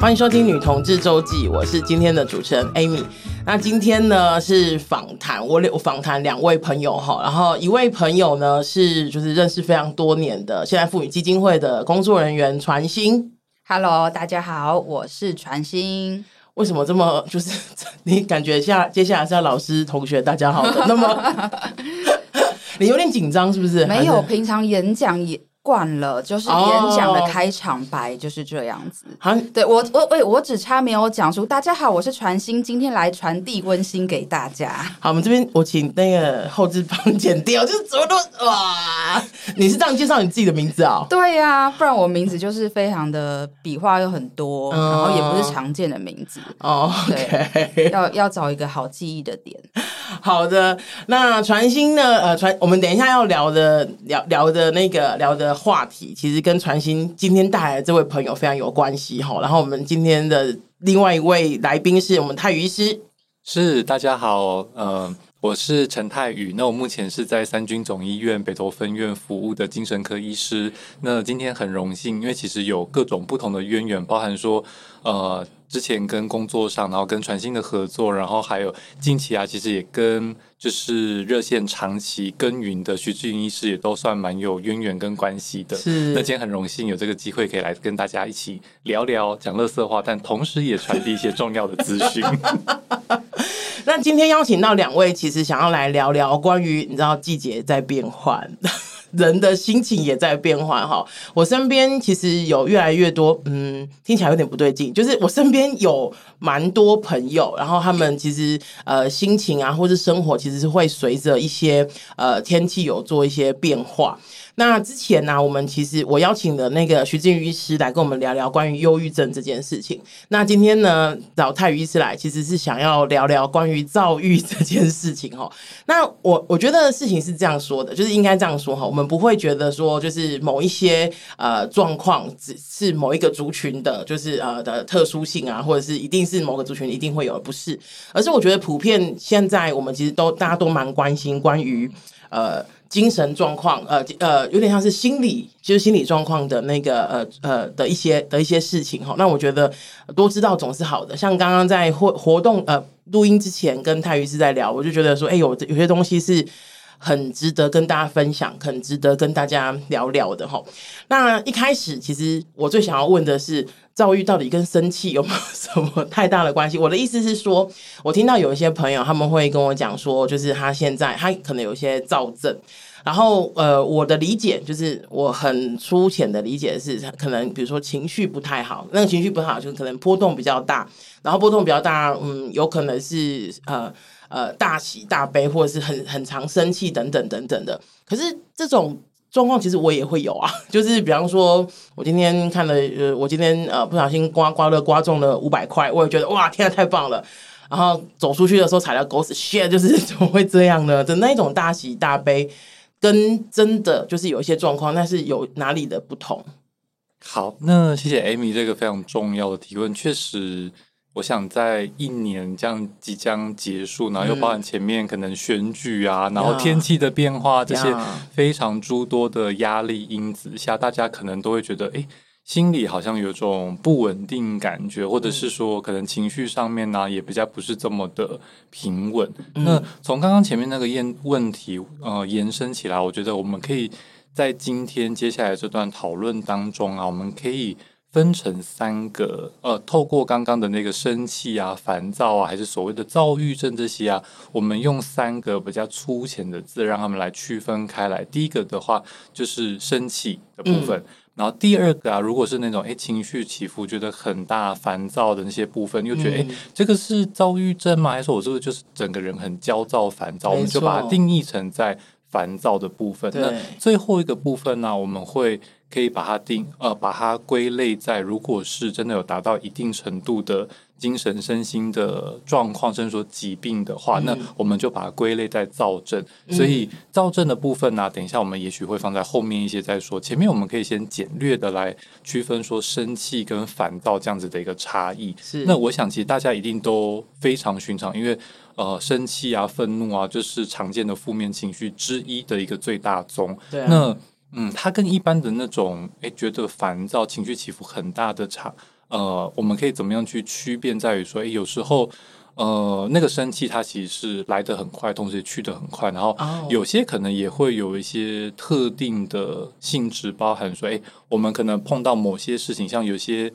欢迎收听《女同志周记》，我是今天的主持人 Amy。那今天呢是访谈，我我访谈两位朋友哈，然后一位朋友呢是就是认识非常多年的现在妇女基金会的工作人员传心。Hello，大家好，我是传心。为什么这么就是 你感觉下接下来是要老师同学大家好的？那么 你有点紧张是不是？没有，平常演讲也。惯了，就是演讲的开场白就是这样子。对我我我我只差没有讲出“大家好，我是传心，今天来传递温馨给大家”。好，我们这边我请那个后置帮剪掉，就是怎么都哇！你是这样介绍你自己的名字啊、哦？对呀、啊，不然我名字就是非常的笔画又很多，嗯、然后也不是常见的名字哦。对，要要找一个好记忆的点。好的，那传心呢？呃，传我们等一下要聊的聊聊的那个聊的话题，其实跟传心今天带来的这位朋友非常有关系哈。然后我们今天的另外一位来宾是我们泰语医师，是大家好，呃，我是陈泰宇，那我目前是在三军总医院北投分院服务的精神科医师。那今天很荣幸，因为其实有各种不同的渊源，包含说呃。之前跟工作上，然后跟传心的合作，然后还有近期啊，其实也跟就是热线长期耕耘的徐志云医师也都算蛮有渊源跟关系的。是，那今天很荣幸有这个机会可以来跟大家一起聊聊讲乐色话，但同时也传递一些重要的资讯。那今天邀请到两位，其实想要来聊聊关于你知道季节在变换。人的心情也在变化哈，我身边其实有越来越多，嗯，听起来有点不对劲，就是我身边有蛮多朋友，然后他们其实呃心情啊，或是生活其实是会随着一些呃天气有做一些变化。那之前呢、我们其实我邀请的那个徐志云医师来跟我们聊聊关于忧郁症这件事情。那今天呢，找泰语医师来，其实是想要聊聊关于躁郁这件事情哈。那我我觉得事情是这样说的，就是应该这样说哈，我们不会觉得说就是某一些呃状况只是某一个族群的，就是呃的特殊性啊，或者是一定是某个族群一定会有，不是，而是我觉得普遍现在我们其实都大家都蛮关心关于呃。精神状况，呃呃，有点像是心理，就是心理状况的那个，呃呃的一些的一些事情哈。那我觉得多知道总是好的。像刚刚在活活动呃录音之前，跟泰瑜是在聊，我就觉得说，哎、欸，有有些东西是很值得跟大家分享，很值得跟大家聊聊的哈。那一开始，其实我最想要问的是。躁郁到底跟生气有没有什么太大的关系？我的意思是说，我听到有一些朋友他们会跟我讲说，就是他现在他可能有一些躁症，然后呃，我的理解就是我很粗浅的理解是，可能比如说情绪不太好，那个情绪不好就是可能波动比较大，然后波动比较大，嗯，有可能是呃呃大喜大悲，或者是很很常生气等等等等的。可是这种。状况其实我也会有啊，就是比方说，我今天看了，呃，我今天呃不小心刮刮乐刮中了五百块，我也觉得哇，天啊，太棒了！然后走出去的时候踩到狗屎，shit，就是 怎么会这样呢？的那一种大喜大悲，跟真的就是有一些状况，那是有哪里的不同？好，那谢谢 Amy 这个非常重要的提问，确实。我想在一年这样即将结束，然后又包含前面可能选举啊，嗯、然后天气的变化、嗯、这些非常诸多的压力因子下，大家可能都会觉得，哎，心里好像有种不稳定感觉，或者是说可能情绪上面呢、啊、也比较不是这么的平稳。嗯、那从刚刚前面那个验问题呃延伸起来，我觉得我们可以在今天接下来这段讨论当中啊，我们可以。分成三个，呃，透过刚刚的那个生气啊、烦躁啊，还是所谓的躁郁症这些啊，我们用三个比较粗浅的字让他们来区分开来。第一个的话就是生气的部分，嗯、然后第二个啊，如果是那种诶情绪起伏觉得很大、烦躁的那些部分，又觉得诶、嗯、这个是躁郁症吗？还是我是不是就是整个人很焦躁、烦躁？我们就把它定义成在烦躁的部分。那最后一个部分呢、啊，我们会。可以把它定呃，把它归类在，如果是真的有达到一定程度的精神身心的状况，甚至说疾病的话，嗯、那我们就把它归类在躁症。嗯、所以躁症的部分呢、啊，等一下我们也许会放在后面一些再说。前面我们可以先简略的来区分说生气跟烦躁这样子的一个差异。是。那我想其实大家一定都非常寻常，因为呃，生气啊、愤怒啊，就是常见的负面情绪之一的一个最大宗。对、啊。那嗯，它跟一般的那种诶觉得烦躁、情绪起伏很大的差呃，我们可以怎么样去区辨，在于说，诶，有时候。呃，那个生气它其实是来得很快，同时也去得很快，然后有些可能也会有一些特定的性质，包含说，哎，我们可能碰到某些事情，像有些。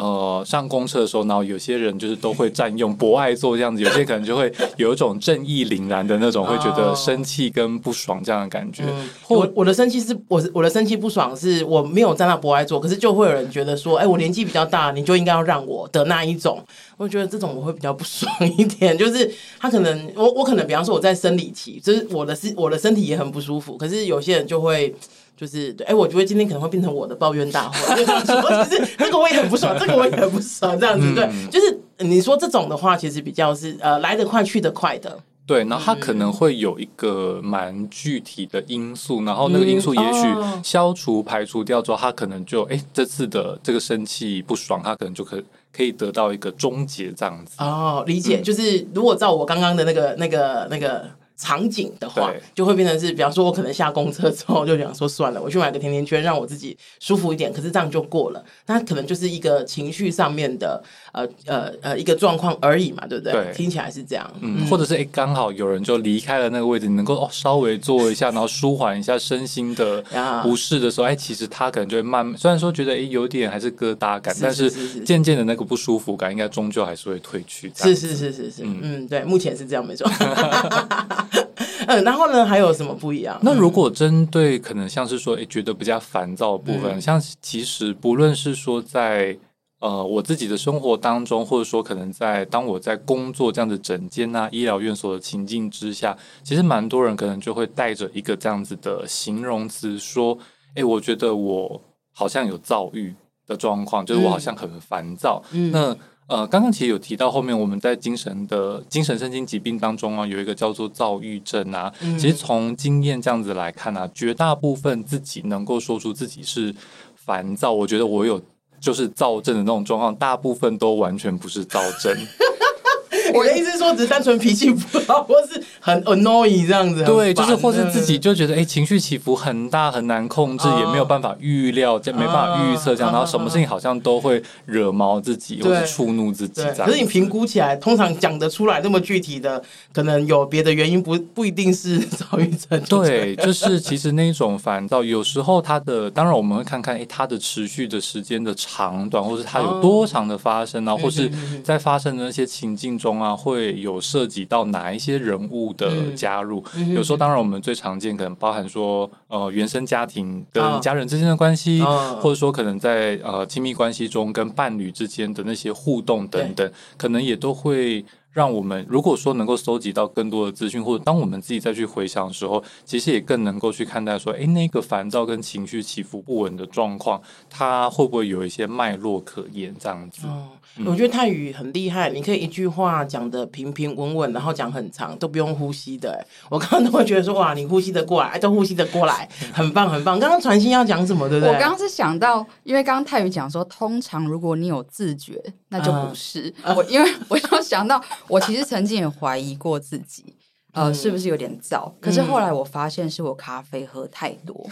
呃，上公车的时候，然后有些人就是都会占用博爱座这样子，有些可能就会有一种正义凛然的那种，会觉得生气跟不爽这样的感觉。嗯、我我的生气是，我我的生气不爽是我没有站到博爱座，可是就会有人觉得说，哎，我年纪比较大，你就应该要让我的那一种。我觉得这种我会比较不爽一点，就是他可能我我可能比方说我在生理期，就是我的是我的身体也很不舒服，可是有些人就会。就是对，哎，我觉得今天可能会变成我的抱怨大会。就是 这个我也很不爽，这个我也很不爽，这样子对，就是你说这种的话，其实比较是呃来得快去得快的。对，然后它可能会有一个蛮具体的因素，然后那个因素也许消除排除掉之后，它可能就哎这次的这个生气不爽，它可能就可可以得到一个终结这样子。哦，理解，就是如果照我刚刚的那个那个那个。场景的话，就会变成是，比方说，我可能下公车之后就想说算了，我去买个甜甜圈，让我自己舒服一点。可是这样就过了，那可能就是一个情绪上面的呃呃呃一个状况而已嘛，对不对？对，听起来是这样，嗯，或者是哎，刚好有人就离开了那个位置，你能够哦稍微坐一下，然后舒缓一下身心的不适的时候，哎，其实他可能就会慢慢，虽然说觉得哎有点还是疙瘩感，但是渐渐的那个不舒服感应该终究还是会退去。是是是是是，嗯，对，目前是这样没错。嗯，然后呢，还有什么不一样？那如果针对可能像是说，诶，觉得比较烦躁的部分，嗯、像其实不论是说在呃我自己的生活当中，或者说可能在当我在工作这样子整间啊、医疗院所的情境之下，其实蛮多人可能就会带着一个这样子的形容词说，诶，我觉得我好像有躁郁的状况，就是我好像很烦躁。嗯，那。呃，刚刚其实有提到，后面我们在精神的精神神经疾病当中啊，有一个叫做躁郁症啊。嗯、其实从经验这样子来看啊，绝大部分自己能够说出自己是烦躁，我觉得我有就是躁症的那种状况，大部分都完全不是躁症。我的意思是说，只是单纯脾气不好，或是很 annoying 这样子。对，就是或是自己就觉得，哎，情绪起伏很大，很难控制，也没有办法预料，就没办法预测这样，然后什么事情好像都会惹毛自己，或者触怒自己。可是你评估起来，通常讲得出来这么具体的，可能有别的原因，不不一定是躁郁症。对，就是其实那种烦躁，有时候它的，当然我们会看看，哎，它的持续的时间的长短，或是它有多长的发生，然后或是在发生的那些情境中。啊，会有涉及到哪一些人物的加入？嗯、有时候，当然我们最常见可能包含说，呃，原生家庭跟家人之间的关系，哦、或者说可能在呃亲密关系中跟伴侣之间的那些互动等等，可能也都会。让我们如果说能够搜集到更多的资讯，或者当我们自己再去回想的时候，其实也更能够去看待说，哎，那个烦躁跟情绪起伏不稳的状况，它会不会有一些脉络可言？这样子。哦，我觉得泰语很厉害，你可以一句话讲的平平稳稳，然后讲很长，都不用呼吸的。我刚刚都会觉得说，哇，你呼吸得过来，都呼吸得过来，很棒很棒。刚刚传馨要讲什么，对不对？我刚刚是想到，因为刚刚泰语讲说，通常如果你有自觉，那就不是。Uh, uh, 我因为 我要想到。我其实曾经也怀疑过自己，呃，是不是有点燥？可是后来我发现是我咖啡喝太多。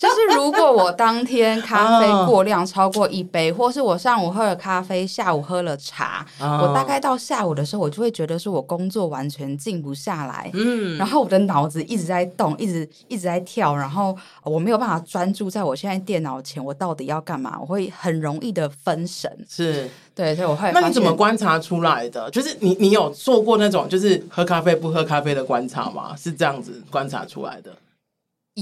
就是如果我当天咖啡过量超过一杯，或是我上午喝了咖啡，下午喝了茶，我大概到下午的时候，我就会觉得说我工作完全静不下来，嗯，然后我的脑子一直在动，一直一直在跳，然后我没有办法专注在我现在电脑前，我到底要干嘛？我会很容易的分神，是对，所以我会。那你怎么观察出来的？就是你你有做过那种就是喝咖啡不喝咖啡的观察吗？是这样子观察出来的？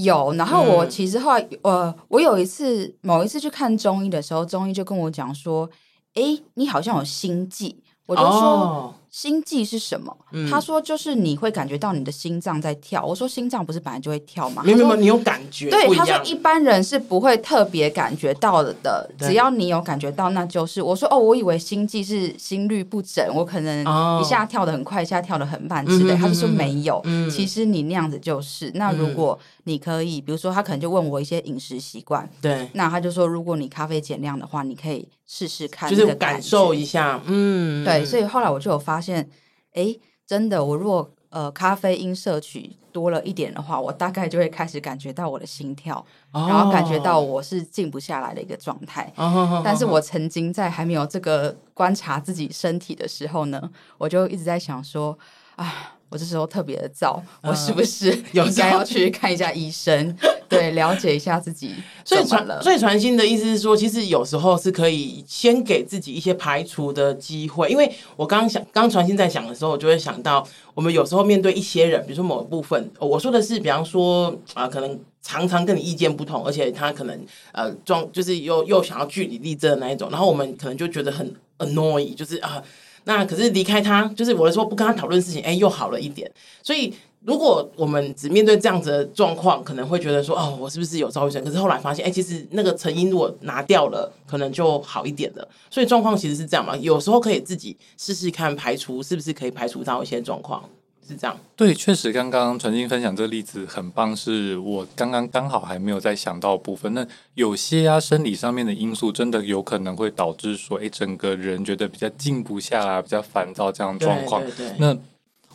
有，然后我其实后来，嗯、呃，我有一次某一次去看中医的时候，中医就跟我讲说，哎，你好像有心悸，我就说。哦心悸是什么？嗯、他说就是你会感觉到你的心脏在跳。我说心脏不是本来就会跳吗？没有没有，你有感觉。对，他说一般人是不会特别感觉到的的，只要你有感觉到，那就是。我说哦，我以为心悸是心律不整，我可能一下跳得很快，一下跳得很慢之类。他就说没有，嗯、其实你那样子就是。那如果你可以，比如说他可能就问我一些饮食习惯，对，那他就说如果你咖啡减量的话，你可以。试试看，就是感受一下，嗯，对，所以后来我就有发现，哎，真的，我如果呃咖啡因摄取多了一点的话，我大概就会开始感觉到我的心跳，哦、然后感觉到我是静不下来的一个状态。哦、但是我曾经在还没有这个观察自己身体的时候呢，我就一直在想说啊。我这时候特别的燥，我是不是 应该要去看一下医生？对，了解一下自己所以传。所以传心的意思是说，其实有时候是可以先给自己一些排除的机会。因为我刚刚想，刚传心在想的时候，我就会想到，我们有时候面对一些人，比如说某一部分，我说的是，比方说啊、呃，可能常常跟你意见不同，而且他可能呃装就是又又想要据理力争的那一种，然后我们可能就觉得很 annoy，就是啊。呃那可是离开他，就是我说不跟他讨论事情，哎，又好了一点。所以如果我们只面对这样子的状况，可能会觉得说，哦，我是不是有躁郁症？可是后来发现，哎，其实那个成因我拿掉了，可能就好一点了。所以状况其实是这样嘛，有时候可以自己试试看排除，是不是可以排除到一些状况。是这样，对，确实，刚刚传静分享这个例子很棒，是我刚刚刚好还没有在想到的部分。那有些啊，生理上面的因素，真的有可能会导致说，哎，整个人觉得比较静不下来，比较烦躁这样的状况。对对对，那。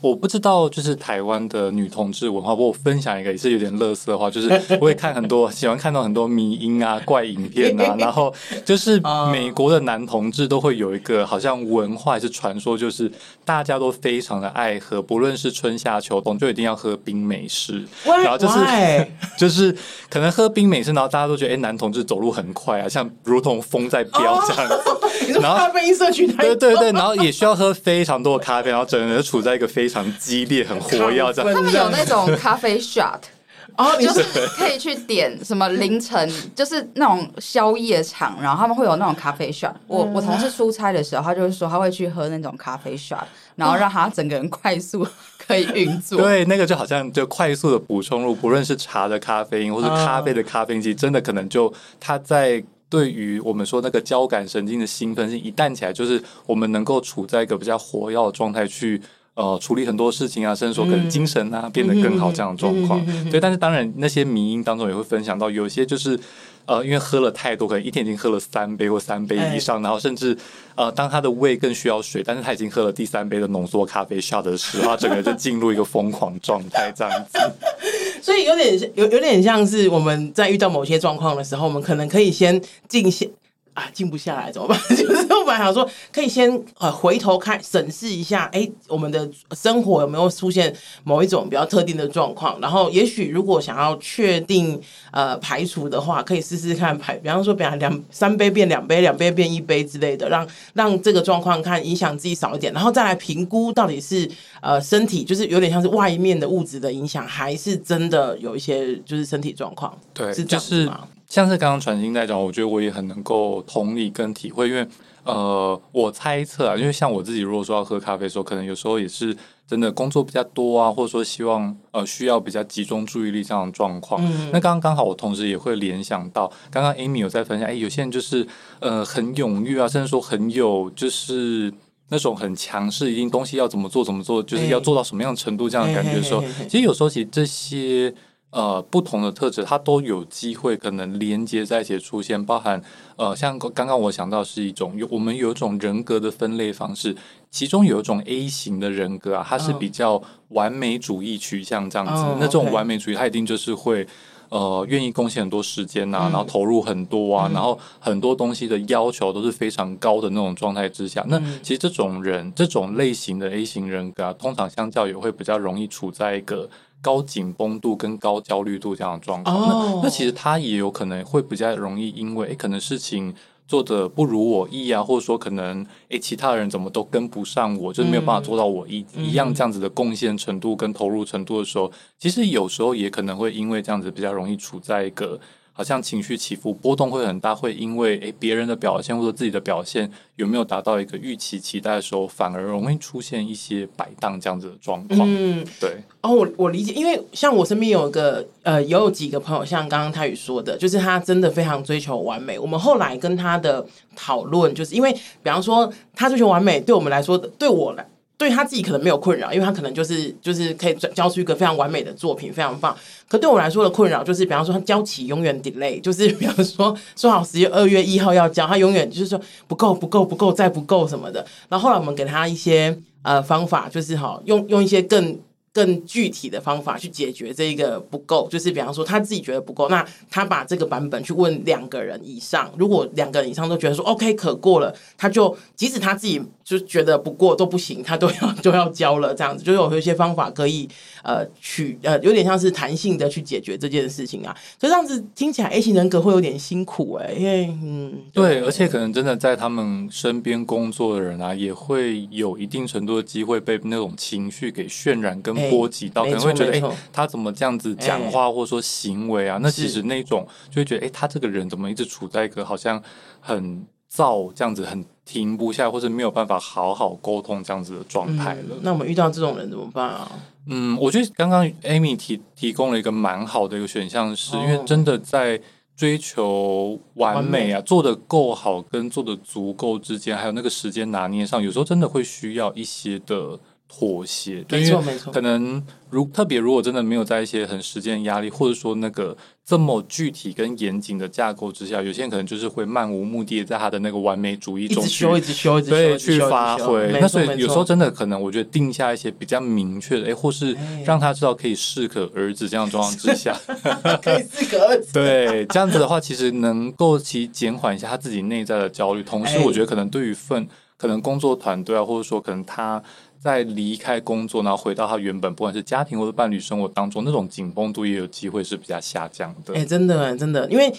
我不知道，就是台湾的女同志文化。我分享一个也是有点乐色的话，就是我也看很多，喜欢看到很多迷音啊、怪影片啊。然后就是 美国的男同志都会有一个好像文化还是传说，就是大家都非常的爱喝，不论是春夏秋冬，就一定要喝冰美式。然后就是 就是可能喝冰美式，然后大家都觉得，哎，男同志走路很快啊，像如同风在飙这样子。然后咖啡因摄取太，对对对，然后也需要喝非常多的咖啡，然后整个人处在一个非常。非常激烈，很活跃，这样。他们有那种咖啡 shot，哦，就是可以去点什么凌晨，就是那种宵夜场，然后他们会有那种咖啡 shot。我我同事出差的时候，他就是说他会去喝那种咖啡 shot，然后让他整个人快速 可以运作。对，那个就好像就快速的补充入，不论是茶的咖啡因，或是咖啡的咖啡因，其实真的可能就他在。对于我们说那个交感神经的兴奋性一旦起来，就是我们能够处在一个比较活跃的状态去呃处理很多事情啊，甚至说可能精神啊、嗯、变得更好这样的状况。嗯、对，但是当然那些迷因当中也会分享到，有些就是。呃，因为喝了太多，可能一天已经喝了三杯或三杯以上，欸、然后甚至呃，当他的胃更需要水，但是他已经喝了第三杯的浓缩咖啡 shot 的时候，他整个就进入一个疯狂状态，这样子。所以有点有有点像是我们在遇到某些状况的时候，我们可能可以先静下。啊，静不下来怎么办？就是我本来想说，可以先呃回头看审视一下，哎，我们的生活有没有出现某一种比较特定的状况？然后，也许如果想要确定呃排除的话，可以试试看排，比方说，比方两三杯变两杯，两杯变一杯之类的，让让这个状况看影响自己少一点，然后再来评估到底是呃身体就是有点像是外面的物质的影响，还是真的有一些就是身体状况？对，是这样子吗？像是刚刚传心在讲，我觉得我也很能够同理跟体会，因为呃，我猜测啊，因为像我自己如果说要喝咖啡的时候，可能有时候也是真的工作比较多啊，或者说希望呃需要比较集中注意力这样的状况。嗯、那刚刚刚好，我同时也会联想到，刚刚 Amy 有在分享，哎，有些人就是呃很踊跃啊，甚至说很有就是那种很强势，一定东西要怎么做怎么做，就是要做到什么样程度这样的感觉的时候，其实有时候其实这些。呃，不同的特质，它都有机会可能连接在一起出现，包含呃，像刚刚我想到是一种有我们有一种人格的分类方式，其中有一种 A 型的人格啊，它是比较完美主义取向这样子，oh, 那这种完美主义，它一定就是会呃愿意贡献很多时间呐、啊，嗯、然后投入很多啊，嗯、然后很多东西的要求都是非常高的那种状态之下，那其实这种人这种类型的 A 型人格啊，通常相较也会比较容易处在一个。高紧绷度跟高焦虑度这样的状况，那那其实他也有可能会比较容易，因为诶可能事情做的不如我意啊，或者说可能诶其他人怎么都跟不上我，就是没有办法做到我一一样这样子的贡献程度跟投入程度的时候，其实有时候也可能会因为这样子比较容易处在一个。好像情绪起伏波动会很大，会因为诶别人的表现或者自己的表现有没有达到一个预期期待的时候，反而容易出现一些摆荡这样子的状况。嗯，对。哦，我我理解，因为像我身边有一个呃，也有几个朋友，像刚刚泰宇说的，就是他真的非常追求完美。我们后来跟他的讨论，就是因为比方说他追求完美，对我们来说，对我来。对他自己可能没有困扰，因为他可能就是就是可以交出一个非常完美的作品，非常棒。可对我来说的困扰就是，比方说他交期永远 delay，就是 比方说说好十月二月一号要交，他永远就是说不够不够不够再不够什么的。然后后来我们给他一些呃方法，就是哈用用一些更更具体的方法去解决这一个不够，就是比方说他自己觉得不够，那他把这个版本去问两个人以上，如果两个人以上都觉得说 OK 可过了，他就即使他自己就觉得不过都不行，他都要都要交了，这样子就有一些方法可以呃取呃有点像是弹性的去解决这件事情啊，所以这样子听起来 A 型人格会有点辛苦哎、欸，因为嗯对，而且可能真的在他们身边工作的人啊，也会有一定程度的机会被那种情绪给渲染跟。波及到可能会觉得，哎、欸，他怎么这样子讲话，或者说行为啊？欸、那其实那种就会觉得，哎、欸，他这个人怎么一直处在一个好像很躁这样子，很停不下，或者没有办法好好沟通这样子的状态了、嗯。那我们遇到这种人怎么办啊？嗯，我觉得刚刚 Amy 提提供了一个蛮好的一个选项，是因为真的在追求完美啊，美做的够好跟做的足够之间，还有那个时间拿捏上，有时候真的会需要一些的。妥协，对，没错没错。可能如特别如果真的没有在一些很时间压力，或者说那个这么具体跟严谨的架构之下，有些人可能就是会漫无目的在他的那个完美主义中去修，一直修，一直修，对，去发挥。那所以有时候真的可能，我觉得定下一些比较明确的，哎，或是让他知道可以适可而止这样状况之下，可以适可而止。对，这样子的话，其实能够其减缓一下他自己内在的焦虑，同时我觉得可能对于份可能工作团队啊，或者说可能他。在离开工作，然后回到他原本不管是家庭或者伴侣生活当中，那种紧绷度也有机会是比较下降的。哎、欸，真的，真的，因为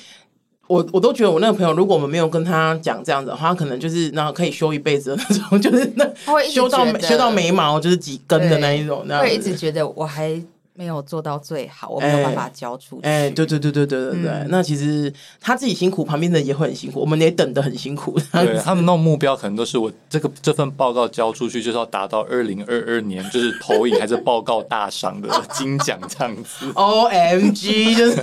我我都觉得我那个朋友，如果我们没有跟他讲这样子的话，他可能就是那可以修一辈子的那种，就是那修到修到眉毛就是几根的那一种，那会一直觉得我还。没有做到最好，我没有办法交出去。哎、欸欸，对对对对对对对，嗯、那其实他自己辛苦，旁边的人也会很辛苦，我们也等得很辛苦。对，他们那种目标可能都是我这个这份报告交出去，就是要达到二零二二年就是投影还是报告大赏的金奖这样子。O M G，就是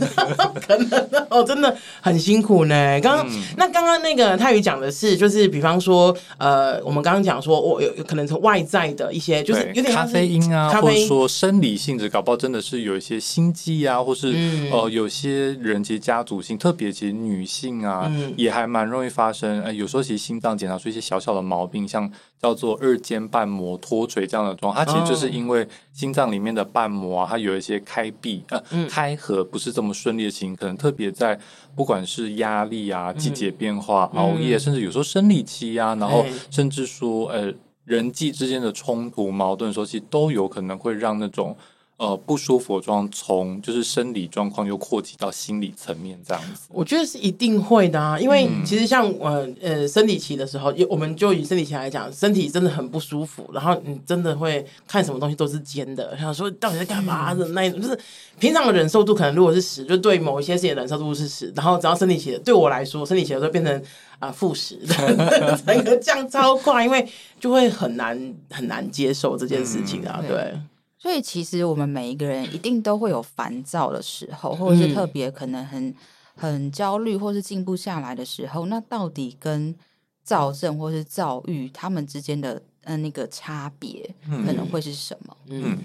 可能哦，真的很辛苦呢。刚刚、嗯、那刚刚那个泰宇讲的是，就是比方说，呃，我们刚刚讲说，我有可能从外在的一些，就是有点咖啡因啊，咖啡因或者说生理性质，搞不好。真的是有一些心悸啊，或是、嗯、呃，有些人其实家族性，特别其实女性啊，嗯、也还蛮容易发生。呃，有时候其实心脏检查出一些小小的毛病，像叫做二尖瓣膜脱垂这样的状况，它其实就是因为心脏里面的瓣膜啊，它有一些开闭呃、嗯、开合不是这么顺利的情形，可能特别在不管是压力啊、季节变化、嗯、熬夜，甚至有时候生理期啊，然后甚至说呃人际之间的冲突矛盾，时候其实都有可能会让那种。呃，不舒服的状况从就是生理状况又扩及到心理层面这样子，我觉得是一定会的啊。因为其实像呃呃生理期的时候，我们就以生理期来讲，身体真的很不舒服，然后你真的会看什么东西都是尖的，想说到底在干嘛的那一种，就是平常的忍受度可能如果是十，就对某一些事情的忍受度是十，然后只要生理期的，对我来说，生理期的时候变成啊负十，呃、整个降超快，因为就会很难很难接受这件事情啊，嗯、对。所以其实我们每一个人一定都会有烦躁的时候，或者是特别可能很很焦虑，或是静不下来的时候。那到底跟躁症或是躁郁他们之间的呃那个差别可能会是什么？嗯，嗯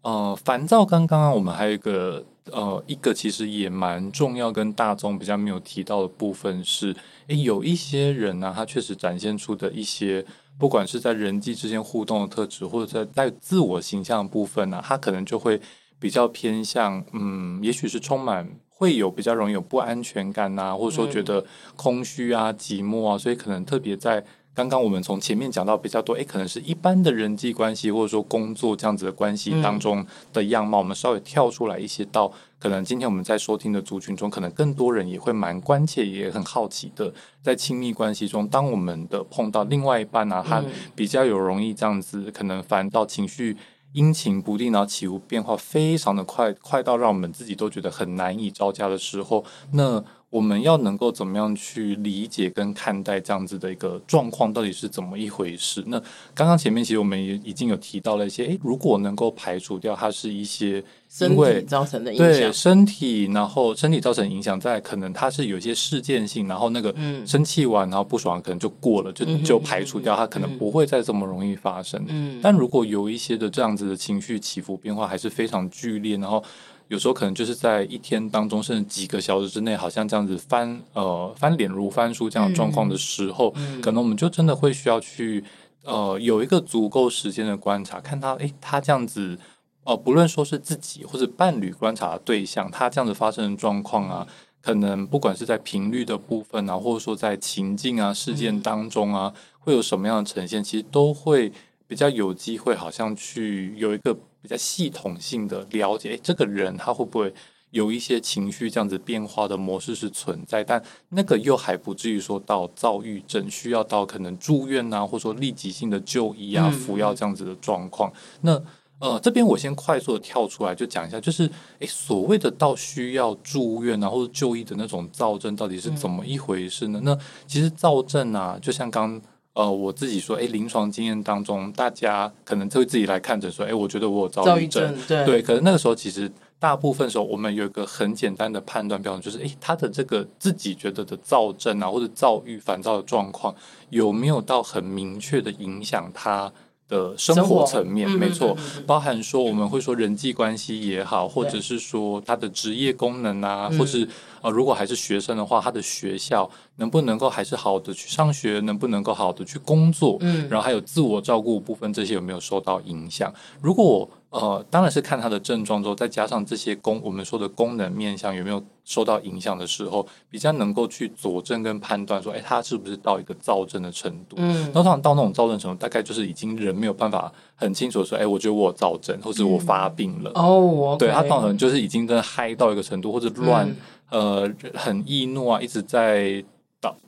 呃，烦躁刚刚我们还有一个呃一个其实也蛮重要跟大众比较没有提到的部分是，诶，有一些人呢、啊，他确实展现出的一些。不管是在人际之间互动的特质，或者在在自我形象的部分呢、啊，他可能就会比较偏向，嗯，也许是充满会有比较容易有不安全感呐、啊，或者说觉得空虚啊、寂寞啊，所以可能特别在。刚刚我们从前面讲到比较多，诶，可能是一般的人际关系或者说工作这样子的关系当中的样貌，嗯、我们稍微跳出来一些，到可能今天我们在收听的族群中，可能更多人也会蛮关切，也很好奇的，在亲密关系中，当我们的碰到另外一半呢、啊，他比较有容易这样子，可能烦到情绪阴晴不定，然后起伏变化非常的快，快到让我们自己都觉得很难以招架的时候，那。我们要能够怎么样去理解跟看待这样子的一个状况，到底是怎么一回事？那刚刚前面其实我们也已经有提到了一些，诶，如果能够排除掉它是一些因为身体造成的影响，对身体，然后身体造成影响，在可能它是有一些事件性，然后那个生气完，然后不爽可能就过了，就就排除掉，它可能不会再这么容易发生。嗯，但如果有一些的这样子的情绪起伏变化还是非常剧烈，然后。有时候可能就是在一天当中，甚至几个小时之内，好像这样子翻呃翻脸如翻书这样的状况的时候，嗯嗯、可能我们就真的会需要去呃有一个足够时间的观察，看他诶，他这样子呃，不论说是自己或者伴侣观察的对象，他这样子发生的状况啊，可能不管是在频率的部分啊，或者说在情境啊、事件当中啊，会有什么样的呈现，其实都会比较有机会，好像去有一个比较系统性的了解，诶，这个人他会不会？有一些情绪这样子变化的模式是存在，但那个又还不至于说到躁郁症，需要到可能住院啊，或者说立即性的就医啊、服药这样子的状况。嗯、那呃，这边我先快速的跳出来就讲一下，就是诶，所谓的到需要住院啊或者就医的那种躁症，到底是怎么一回事呢？嗯、那其实躁症啊，就像刚呃我自己说，哎，临床经验当中，大家可能会自己来看诊说，哎，我觉得我有躁郁症，对对，可是那个时候其实。大部分时候，我们有一个很简单的判断标准，就是诶，他的这个自己觉得的躁症啊，或者躁郁、烦躁的状况，有没有到很明确的影响他的生活层面？没错，包含说我们会说人际关系也好，或者是说他的职业功能啊，或是呃，如果还是学生的话，他的学校能不能够还是好好的去上学，能不能够好好的去工作？嗯，然后还有自我照顾部分，这些有没有受到影响？如果呃，当然是看他的症状之后，再加上这些功，我们说的功能面向有没有受到影响的时候，比较能够去佐证跟判断说，哎，他是不是到一个躁症的程度？嗯，通常到那种躁症程度，大概就是已经人没有办法很清楚说，哎，我觉得我有躁症，或者我发病了。嗯、哦，对，他可能就是已经真的嗨到一个程度，或者乱，嗯、呃，很易怒啊，一直在。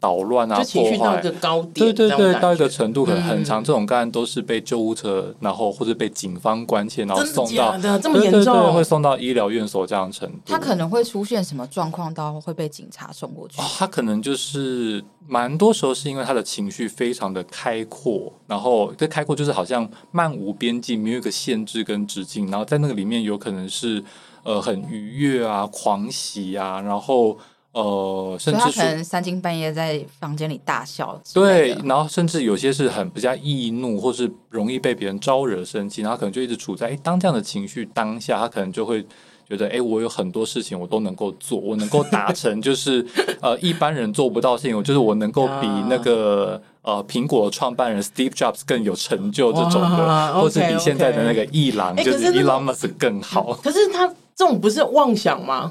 捣乱啊，情绪到一个高点，对对对，到一个程度很很长，这种个案都是被救护车，然后或者被警方关切，然后送到这么严重，会送到医疗院所这样程度。他可能会出现什么状况，到会被警察送过去？他可能就是蛮多时候是因为他的情绪非常的开阔，然后这开阔就是好像漫无边际，没有一个限制跟直径，然后在那个里面有可能是呃很愉悦啊、狂喜啊，然后。呃，甚至他可能三更半夜在房间里大笑。对，然后甚至有些是很比较易怒，或是容易被别人招惹生气，然后可能就一直处在哎，当这样的情绪当下，他可能就会觉得哎，我有很多事情我都能够做，我能够达成就是呃一般人做不到的事情，就是我能够比那个呃苹果创办人 Steve Jobs 更有成就这种的，或是比现在的那个伊朗就是 Elon Musk 更好。可是他这种不是妄想吗？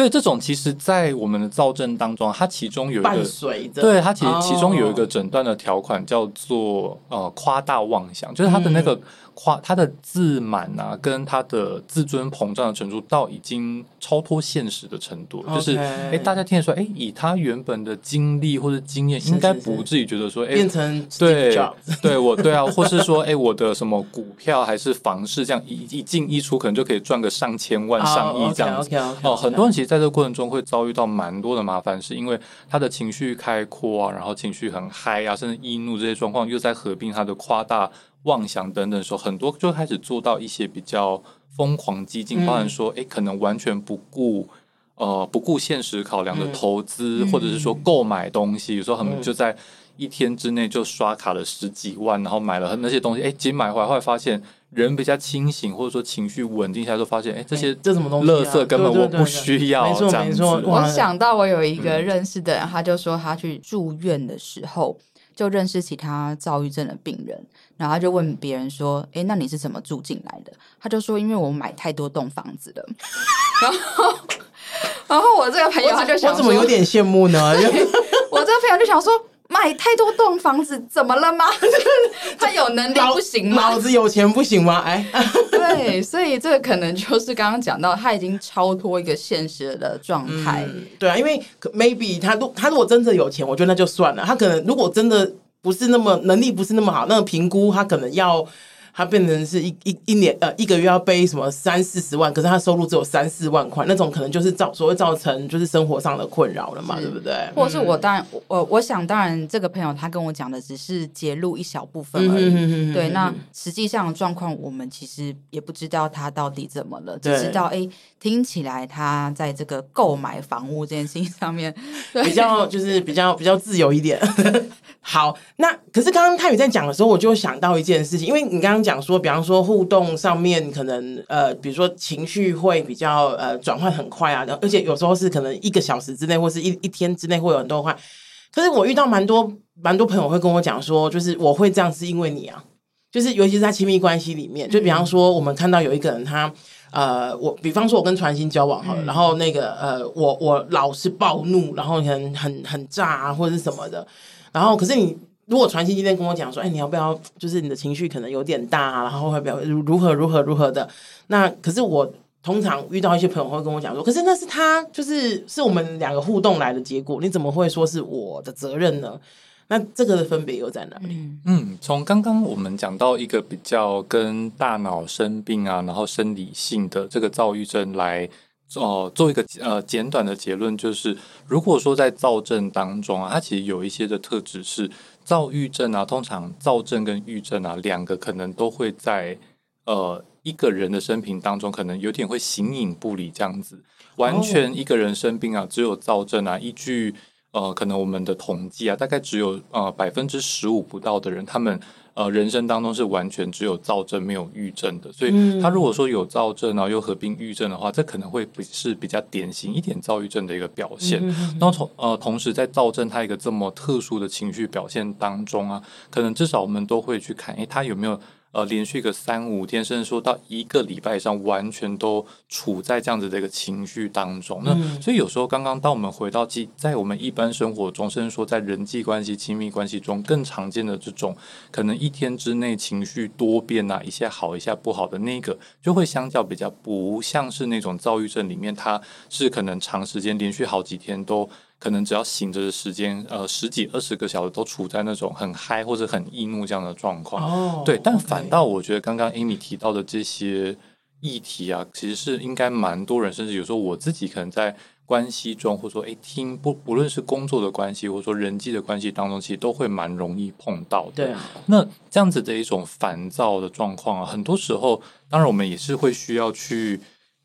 对，这种其实，在我们的造证当中，它其中有一个，对，它其实其中有一个诊断的条款叫做呃夸大妄想，就是它的那个。嗯夸他的自满啊，跟他的自尊膨胀的程度，到已经超脱现实的程度.就是哎，大家听得出来，哎，以他原本的经历或者经验，应该不至于觉得说，哎，变成对对，我对啊，或是说，哎，我的什么股票还是房市，这样一一进一出，可能就可以赚个上千万、上亿这样子。哦，很多人其实在这个过程中会遭遇到蛮多的麻烦，是因为他的情绪开阔啊，然后情绪很嗨啊，甚至易怒这些状况，又在合并他的夸大。妄想等等的时候，很多就开始做到一些比较疯狂激进，包含说，哎，可能完全不顾呃不顾现实考量的投资，嗯、或者是说购买东西，有时候他们就在一天之内就刷卡了十几万，然后买了那些东西，哎，结果买回来后来发现人比较清醒，或者说情绪稳定下来，就发现，哎，这些这什么东西，垃圾根本我不需要。没错没错，我想到我有一个认识的人，他就说他去住院的时候。就认识其他躁郁症的病人，然后他就问别人说：“哎，那你是怎么住进来的？”他就说：“因为我买太多栋房子了。”然后，然后我这个朋友他就想说：“我怎么有点羡慕呢？”我这个朋友就想说。买太多栋房子怎么了吗？他有能力不行吗？脑子有钱不行吗？哎，对，所以这个可能就是刚刚讲到，他已经超脱一个现实的状态。嗯、对啊，因为 maybe 他如他如果真的有钱，我觉得那就算了。他可能如果真的不是那么能力不是那么好，那个评估他可能要。他变成是一一一年呃一个月要背什么三四十万，可是他收入只有三四万块，那种可能就是造所谓造成就是生活上的困扰了嘛，是。对不对？或者是我当然我我想当然这个朋友他跟我讲的只是揭露一小部分而已，嗯、对，那实际上的状况我们其实也不知道他到底怎么了，只知道哎听起来他在这个购买房屋这件事情上面 比较就是比较比较自由一点。好，那可是刚刚泰宇在讲的时候，我就想到一件事情，因为你刚刚讲说，比方说互动上面可能呃，比如说情绪会比较呃转换很快啊，而且有时候是可能一个小时之内或是一一天之内会有很多话。可是我遇到蛮多蛮多朋友会跟我讲说，就是我会这样是因为你啊，就是尤其是在亲密关系里面，就比方说我们看到有一个人他。呃，我比方说，我跟传心交往好了，嗯、然后那个呃，我我老是暴怒，然后很很很炸啊，或者是什么的，然后可是你如果传心今天跟我讲说，哎，你要不要就是你的情绪可能有点大，啊，然后会表如如何如何如何的，那可是我通常遇到一些朋友会跟我讲说，可是那是他就是是我们两个互动来的结果，你怎么会说是我的责任呢？那这个的分别又在哪里？嗯，从刚刚我们讲到一个比较跟大脑生病啊，然后生理性的这个躁郁症来，哦、呃，做一个呃简短的结论，就是如果说在躁症当中啊，它其实有一些的特质是躁郁症啊，通常躁症跟郁症啊两个可能都会在呃一个人的生平当中，可能有点会形影不离这样子，完全一个人生病啊，只有躁症啊，依据。呃，可能我们的统计啊，大概只有呃百分之十五不到的人，他们呃人生当中是完全只有躁症没有郁症的。所以，他如果说有躁症，然后又合并郁症的话，这可能会不是比较典型一点躁郁症的一个表现。然后同呃同时，在躁症他一个这么特殊的情绪表现当中啊，可能至少我们都会去看，诶，他有没有。呃，连续个三五天，甚至说到一个礼拜以上，完全都处在这样子的一个情绪当中。那所以有时候，刚刚当我们回到在我们一般生活中，甚至说在人际关系、亲密关系中，更常见的这种可能一天之内情绪多变啊，一下好一下不好的那个，就会相较比较不像是那种躁郁症里面，它是可能长时间连续好几天都。可能只要醒着的时间，呃，十几二十个小时都处在那种很嗨或者很易怒这样的状况。哦，对，但反倒我觉得刚刚 Amy 提到的这些议题啊，其实是应该蛮多人，甚至有时候我自己可能在关系中，或者说哎听不不论是工作的关系，或者说人际的关系当中，其实都会蛮容易碰到的。对啊，那这样子的一种烦躁的状况啊，很多时候，当然我们也是会需要去。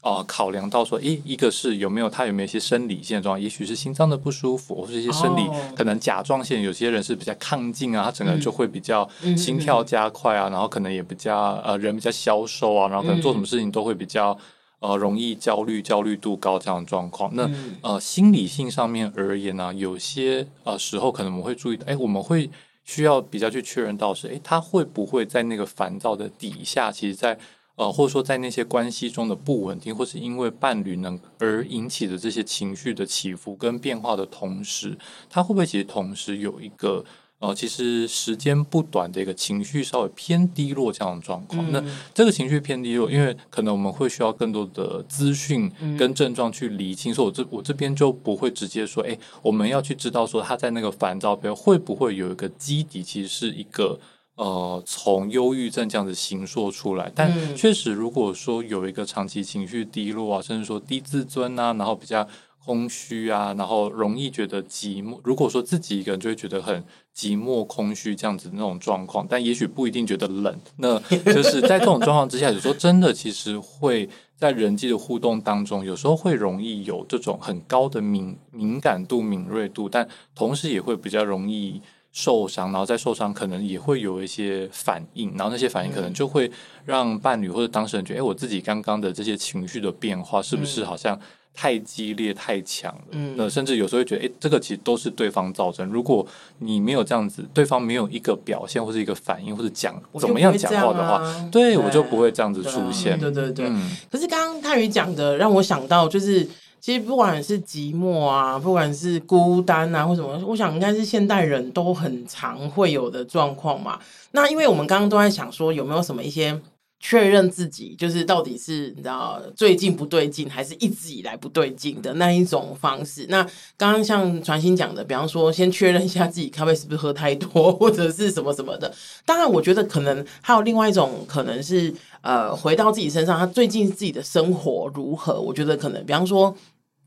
啊、呃，考量到说，诶，一个是有没有他有没有一些生理现状，也许是心脏的不舒服，或是一些生理、oh. 可能甲状腺，有些人是比较亢进啊，他整个人就会比较心跳加快啊，嗯、然后可能也比较呃人比较消瘦啊，然后可能做什么事情都会比较呃容易焦虑、焦虑度高这样的状况。那呃心理性上面而言呢、啊，有些呃时候可能我们会注意到，诶，我们会需要比较去确认到是，诶，他会不会在那个烦躁的底下，其实在。呃，或者说在那些关系中的不稳定，或是因为伴侣能而引起的这些情绪的起伏跟变化的同时，他会不会其实同时有一个呃，其实时间不短的一个情绪稍微偏低落这样的状况？嗯、那这个情绪偏低落，因为可能我们会需要更多的资讯跟症状去厘清。所以我这我这边就不会直接说，哎，我们要去知道说他在那个烦躁边会不会有一个基底，其实是一个。呃，从忧郁症这样子形塑出来，但确实，如果说有一个长期情绪低落啊，甚至说低自尊啊，然后比较空虚啊，然后容易觉得寂寞。如果说自己一个人就会觉得很寂寞、空虚这样子的那种状况，但也许不一定觉得冷。那就是在这种状况之下，有时候真的其实会在人际的互动当中，有时候会容易有这种很高的敏敏感度、敏锐度，但同时也会比较容易。受伤，然后再受伤，可能也会有一些反应，然后那些反应可能就会让伴侣或者当事人觉得，哎，我自己刚刚的这些情绪的变化是不是好像太激烈、太强了？嗯，那甚至有时候会觉得，哎，这个其实都是对方造成。如果你没有这样子，对方没有一个表现或者一个反应或者讲怎么样讲话的话，对，我就不会这样子出现。对对对。可是刚刚泰宇讲的让我想到就是。其实不管是寂寞啊，不管是孤单啊，或什么，我想应该是现代人都很常会有的状况嘛。那因为我们刚刚都在想说，有没有什么一些确认自己，就是到底是你知道最近不对劲，还是一直以来不对劲的那一种方式。那刚刚像传心讲的，比方说先确认一下自己咖啡是不是喝太多，或者是什么什么的。当然，我觉得可能还有另外一种可能是，呃，回到自己身上，他最近自己的生活如何？我觉得可能，比方说。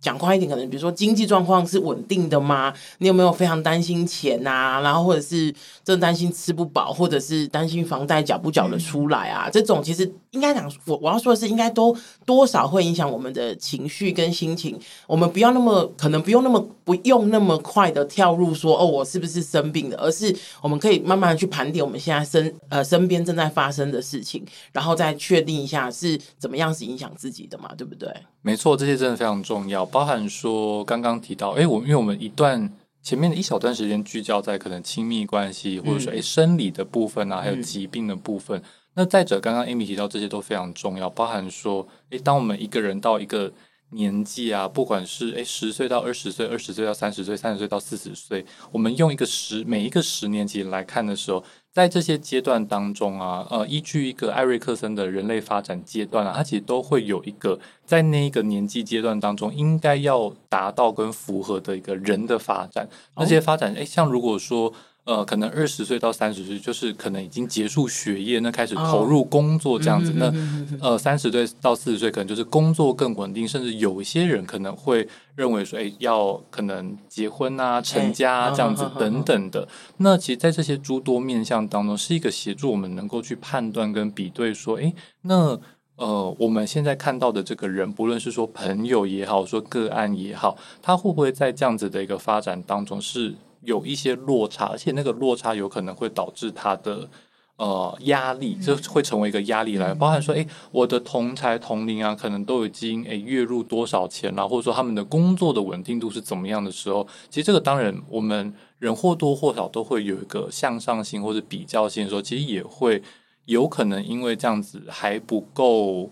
讲快一点，可能比如说经济状况是稳定的吗？你有没有非常担心钱啊？然后或者是正担心吃不饱，或者是担心房贷缴不缴得出来啊？这种其实应该讲，我我要说的是，应该都多少会影响我们的情绪跟心情。我们不要那么可能不用那么不用那么快的跳入说哦，我是不是生病的？而是我们可以慢慢去盘点我们现在身呃身边正在发生的事情，然后再确定一下是怎么样是影响自己的嘛？对不对？没错，这些真的非常重要。包含说刚刚提到，哎，我因为我们一段前面的一小段时间聚焦在可能亲密关系，或者说诶生理的部分啊，还有疾病的部分。嗯、那再者，刚刚 Amy 提到这些都非常重要，包含说，诶，当我们一个人到一个年纪啊，不管是诶十岁到二十岁，二十岁到三十岁，三十岁到四十岁，我们用一个十每一个十年级来看的时候。在这些阶段当中啊，呃，依据一个艾瑞克森的人类发展阶段啊，它其实都会有一个在那一个年纪阶段当中应该要达到跟符合的一个人的发展。那些发展，诶，像如果说。呃，可能二十岁到三十岁，就是可能已经结束学业，那开始投入工作这样子。Oh. 那呃，三十岁到四十岁，可能就是工作更稳定，甚至有一些人可能会认为说，哎，要可能结婚啊、成家啊这样子等等的。那其实，在这些诸多面向当中，是一个协助我们能够去判断跟比对，说，哎，那呃，我们现在看到的这个人，不论是说朋友也好，说个案也好，他会不会在这样子的一个发展当中是。有一些落差，而且那个落差有可能会导致他的呃压力，就会成为一个压力来。包含说，哎，我的同才同龄啊，可能都已经哎月入多少钱了，或者说他们的工作的稳定度是怎么样的时候，其实这个当然我们人或多或少都会有一个向上心或者比较性的时候，其实也会有可能因为这样子还不够。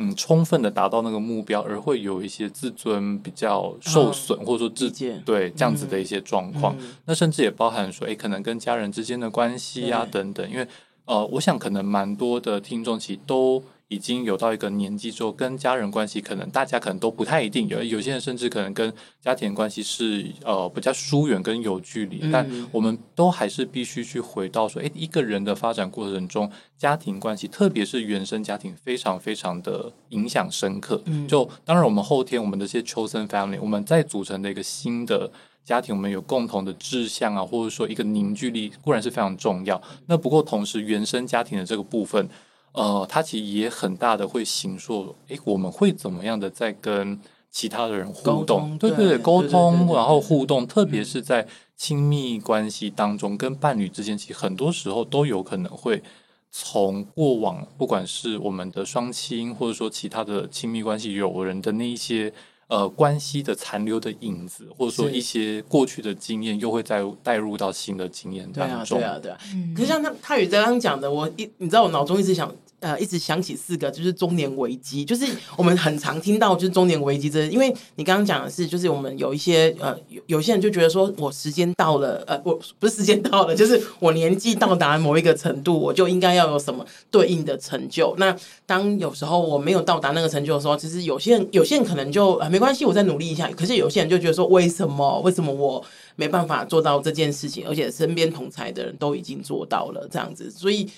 嗯，充分的达到那个目标，而会有一些自尊比较受损，哦、或者说自己对这样子的一些状况。嗯、那甚至也包含说，哎，可能跟家人之间的关系啊等等。因为呃，我想可能蛮多的听众其实都。已经有到一个年纪之后，跟家人关系可能大家可能都不太一定，有有些人甚至可能跟家庭关系是呃比较疏远跟有距离，嗯、但我们都还是必须去回到说，诶，一个人的发展过程中，家庭关系，特别是原生家庭，非常非常的影响深刻。嗯、就当然，我们后天我们的这些 chosen family，我们再组成的一个新的家庭，我们有共同的志向啊，或者说一个凝聚力，固然是非常重要。那不过同时，原生家庭的这个部分。呃，他其实也很大的会形塑，诶，我们会怎么样的在跟其他的人互动？对对对，沟通，然后互动，特别是在亲密关系当中，跟伴侣之间，其实很多时候都有可能会从过往，不管是我们的双亲，或者说其他的亲密关系友人的那一些。呃，关系的残留的影子，或者说一些过去的经验，又会再带入到新的经验当中。对啊，对啊，对啊。嗯、可是像他他与刚刚讲的，我一你知道，我脑中一直想。呃，一直想起四个，就是中年危机，就是我们很常听到，就是中年危机这，因为你刚刚讲的是，就是我们有一些呃，有有些人就觉得说，我时间到了，呃，我不是时间到了，就是我年纪到达某一个程度，我就应该要有什么对应的成就。那当有时候我没有到达那个成就的时候，其实有些人，有些人可能就呃没关系，我再努力一下。可是有些人就觉得说，为什么？为什么我没办法做到这件事情？而且身边同侪的人都已经做到了这样子，所以。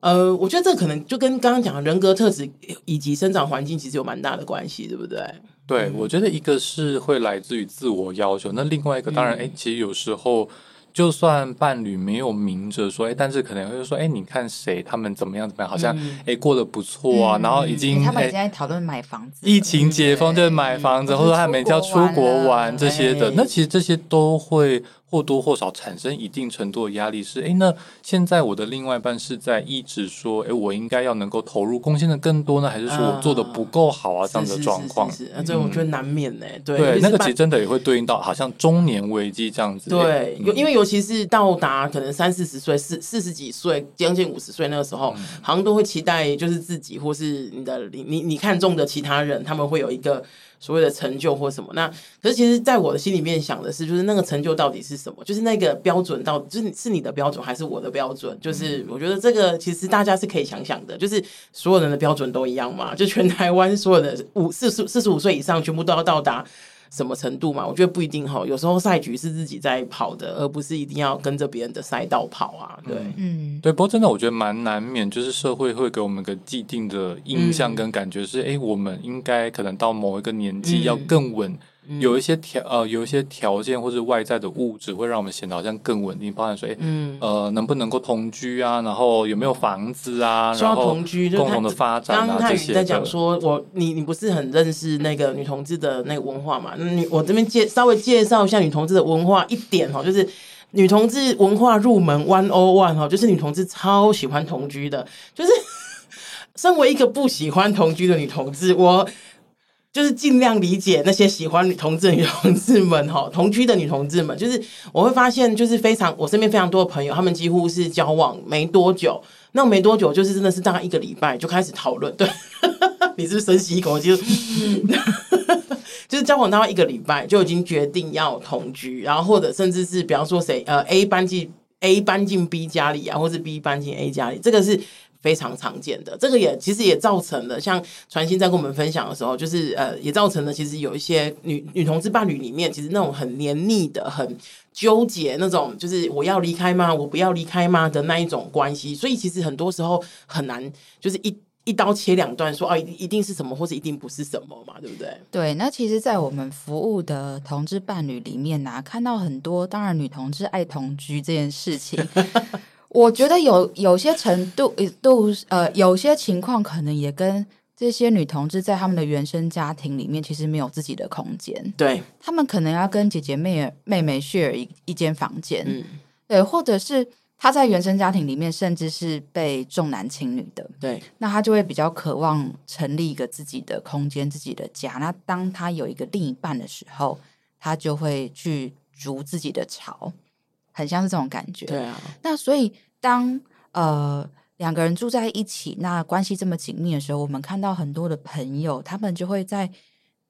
呃，我觉得这可能就跟刚刚讲的人格特质以及生长环境其实有蛮大的关系，对不对？对，嗯、我觉得一个是会来自于自我要求，那另外一个当然，哎、嗯，其实有时候。就算伴侣没有明着说，哎，但是可能会说，哎，你看谁他们怎么样怎么样，好像哎、嗯、过得不错啊，嗯、然后已经他们已经在讨论买房子，疫情解封就买房子，或者他们要出国玩这些的，那其实这些都会或多或少产生一定程度的压力。是，哎，那现在我的另外一半是在一直说，哎，我应该要能够投入贡献的更多呢，还是说我做的不够好啊？这样的状况，是，这我觉得难免呢。对，对，那个其实真的也会对应到好像中年危机这样子。对，有因为。尤其是到达可能三四十岁、四四十几岁、将近五十岁那个时候，嗯、好像都会期待，就是自己或是你的你你你看中的其他人，他们会有一个所谓的成就或什么。那可是其实，在我的心里面想的是，就是那个成就到底是什么？就是那个标准到底就是是你的标准还是我的标准？就是我觉得这个其实大家是可以想想的，就是所有人的标准都一样嘛？就全台湾所有的五四十四十五岁以上，全部都要到达。什么程度嘛？我觉得不一定哈。有时候赛局是自己在跑的，而不是一定要跟着别人的赛道跑啊。对，嗯，对。不过真的，我觉得蛮难免，就是社会会给我们个既定的印象跟感觉是，哎、嗯，我们应该可能到某一个年纪要更稳。嗯有一些条呃，有一些条件或者外在的物质会让我们显得好像更稳定，包含说，嗯，呃，能不能够同居啊？然后有没有房子啊？需要同居，共同的发展啊，刚刚这些。在讲说我你你不是很认识那个女同志的那个文化嘛？你我这边介稍微介绍一下女同志的文化一点哈，就是女同志文化入门 one o one 哈，就是女同志超喜欢同居的，就是 身为一个不喜欢同居的女同志，我。就是尽量理解那些喜欢女同志女同志们哈，同居的女同志们，就是我会发现，就是非常我身边非常多的朋友，他们几乎是交往没多久，那没多久就是真的是大概一个礼拜就开始讨论。对，你是不是深吸一口气？就是交往大概一个礼拜就已经决定要同居，然后或者甚至是比方说谁呃 A 搬进 A 搬进 B 家里啊，或是 B 搬进 A 家里，这个是。非常常见的，这个也其实也造成了，像传馨在跟我们分享的时候，就是呃，也造成了其实有一些女女同志伴侣里面，其实那种很黏腻的、很纠结那种，就是我要离开吗？我不要离开吗？的那一种关系。所以其实很多时候很难，就是一一刀切两段，说啊，一定是什么，或者一定不是什么嘛，对不对？对。那其实，在我们服务的同志伴侣里面呢、看到很多，当然女同志爱同居这件事情。我觉得有有些程度度呃，有些情况可能也跟这些女同志在他们的原生家庭里面，其实没有自己的空间。对，他们可能要跟姐姐妹妹妹 share 一一间房间。嗯，对，或者是她在原生家庭里面，甚至是被重男轻女的。对，那她就会比较渴望成立一个自己的空间、自己的家。那当她有一个另一半的时候，她就会去逐自己的巢。很像是这种感觉，对啊。那所以当呃两个人住在一起，那关系这么紧密的时候，我们看到很多的朋友，他们就会在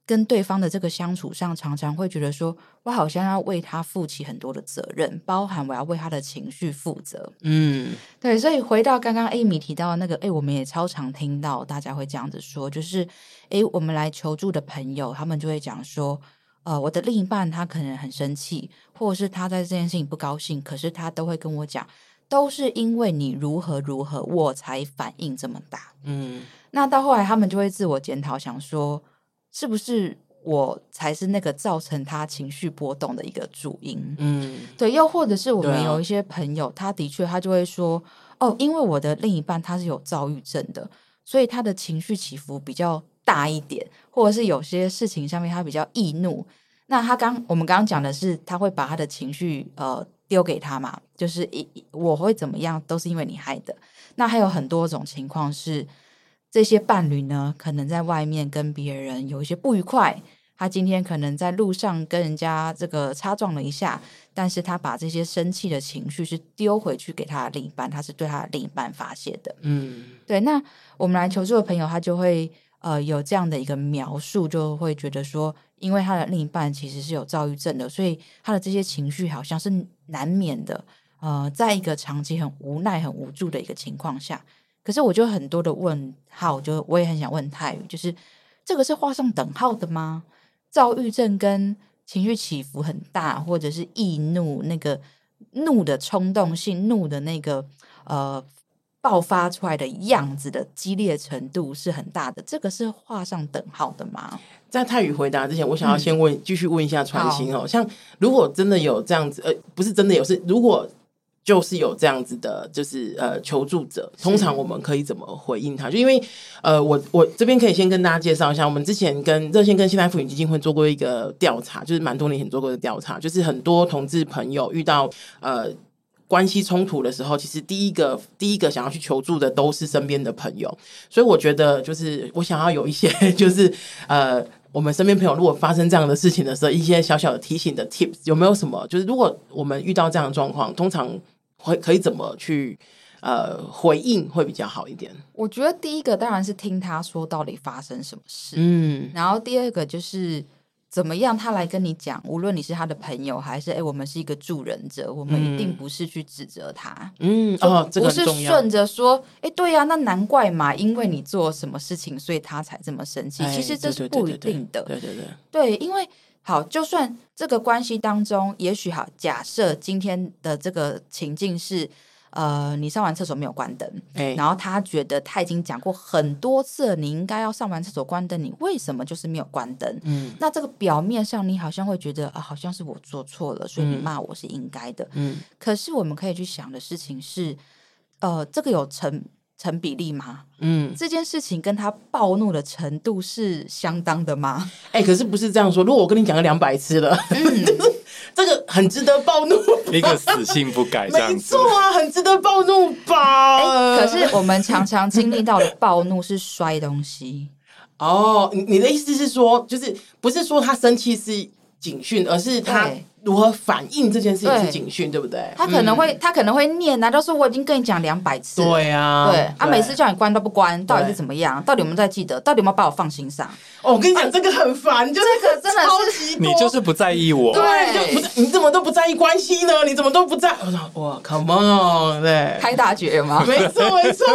跟对方的这个相处上，常常会觉得说，我好像要为他负起很多的责任，包含我要为他的情绪负责。嗯，对。所以回到刚刚 Amy 提到的那个，哎，我们也超常听到大家会这样子说，就是哎，我们来求助的朋友，他们就会讲说。呃，我的另一半他可能很生气，或者是他在这件事情不高兴，可是他都会跟我讲，都是因为你如何如何，我才反应这么大。嗯，那到后来他们就会自我检讨，想说是不是我才是那个造成他情绪波动的一个主因？嗯，对，又或者是我们有一些朋友，啊、他的确他就会说，哦，因为我的另一半他是有躁郁症的，所以他的情绪起伏比较。大一点，或者是有些事情上面他比较易怒，那他刚我们刚刚讲的是他会把他的情绪呃丢给他嘛，就是一我会怎么样都是因为你害的。那还有很多种情况是这些伴侣呢，可能在外面跟别人有一些不愉快，他今天可能在路上跟人家这个擦撞了一下，但是他把这些生气的情绪是丢回去给他的另一半，他是对他的另一半发泄的。嗯，对。那我们来求助的朋友，他就会。呃，有这样的一个描述，就会觉得说，因为他的另一半其实是有躁郁症的，所以他的这些情绪好像是难免的。呃，在一个长期很无奈、很无助的一个情况下，可是我就很多的问号，就我也很想问泰语，就是这个是画上等号的吗？躁郁症跟情绪起伏很大，或者是易怒，那个怒的冲动性，怒的那个呃。爆发出来的样子的激烈程度是很大的，这个是画上等号的吗？在泰语回答之前，我想要先问，继、嗯、续问一下传心哦。像如果真的有这样子，呃，不是真的有，是如果就是有这样子的，就是呃求助者，通常我们可以怎么回应他？就因为呃，我我这边可以先跟大家介绍一下，我们之前跟热线跟现代妇女基金会做过一个调查，就是蛮多年前做过的调查，就是很多同志朋友遇到呃。关系冲突的时候，其实第一个第一个想要去求助的都是身边的朋友，所以我觉得就是我想要有一些 就是呃，我们身边朋友如果发生这样的事情的时候，一些小小的提醒的 tips 有没有什么？就是如果我们遇到这样的状况，通常会可以怎么去呃回应会比较好一点？我觉得第一个当然是听他说到底发生什么事，嗯，然后第二个就是。怎么样？他来跟你讲，无论你是他的朋友，还是哎，我们是一个助人者，我们一定不是去指责他。嗯，哦，这个不是顺着说，哎，对呀，那难怪嘛，因为你做什么事情，所以他才这么生气。其实这是不一定的。对对对。对，因为好，就算这个关系当中，也许好，假设今天的这个情境是。呃，你上完厕所没有关灯，欸，然后他觉得他已经讲过很多次，你应该要上完厕所关灯，你为什么就是没有关灯？嗯，那这个表面上你好像会觉得啊，好像是我做错了，所以你骂我是应该的。嗯，可是我们可以去想的事情是，呃，这个有成成比例吗？嗯，这件事情跟他暴怒的程度是相当的吗？哎，欸，可是不是这样说，如果我跟你讲了两百次了，嗯。这个很值得暴怒，一个死性不改，没错啊，很值得暴怒吧？可是我们常常经历到的暴怒是摔东西哦，你你的意思是说，就是不是说他生气是警讯，而是他。如何反应这件事情是警讯，对不对？他可能会，他可能会念啊，就说我已经跟你讲两百次，对啊，对啊，每次叫你关都不关，到底是怎么样？到底有没有在记得？到底有没有把我放心上？哦，我跟你讲，这个很烦，就是这个真的是你就是不在意我，对，就不是你怎么都不在意关系呢？你怎么都不在？我说哇，Come on，对，开大绝吗？没错，没错，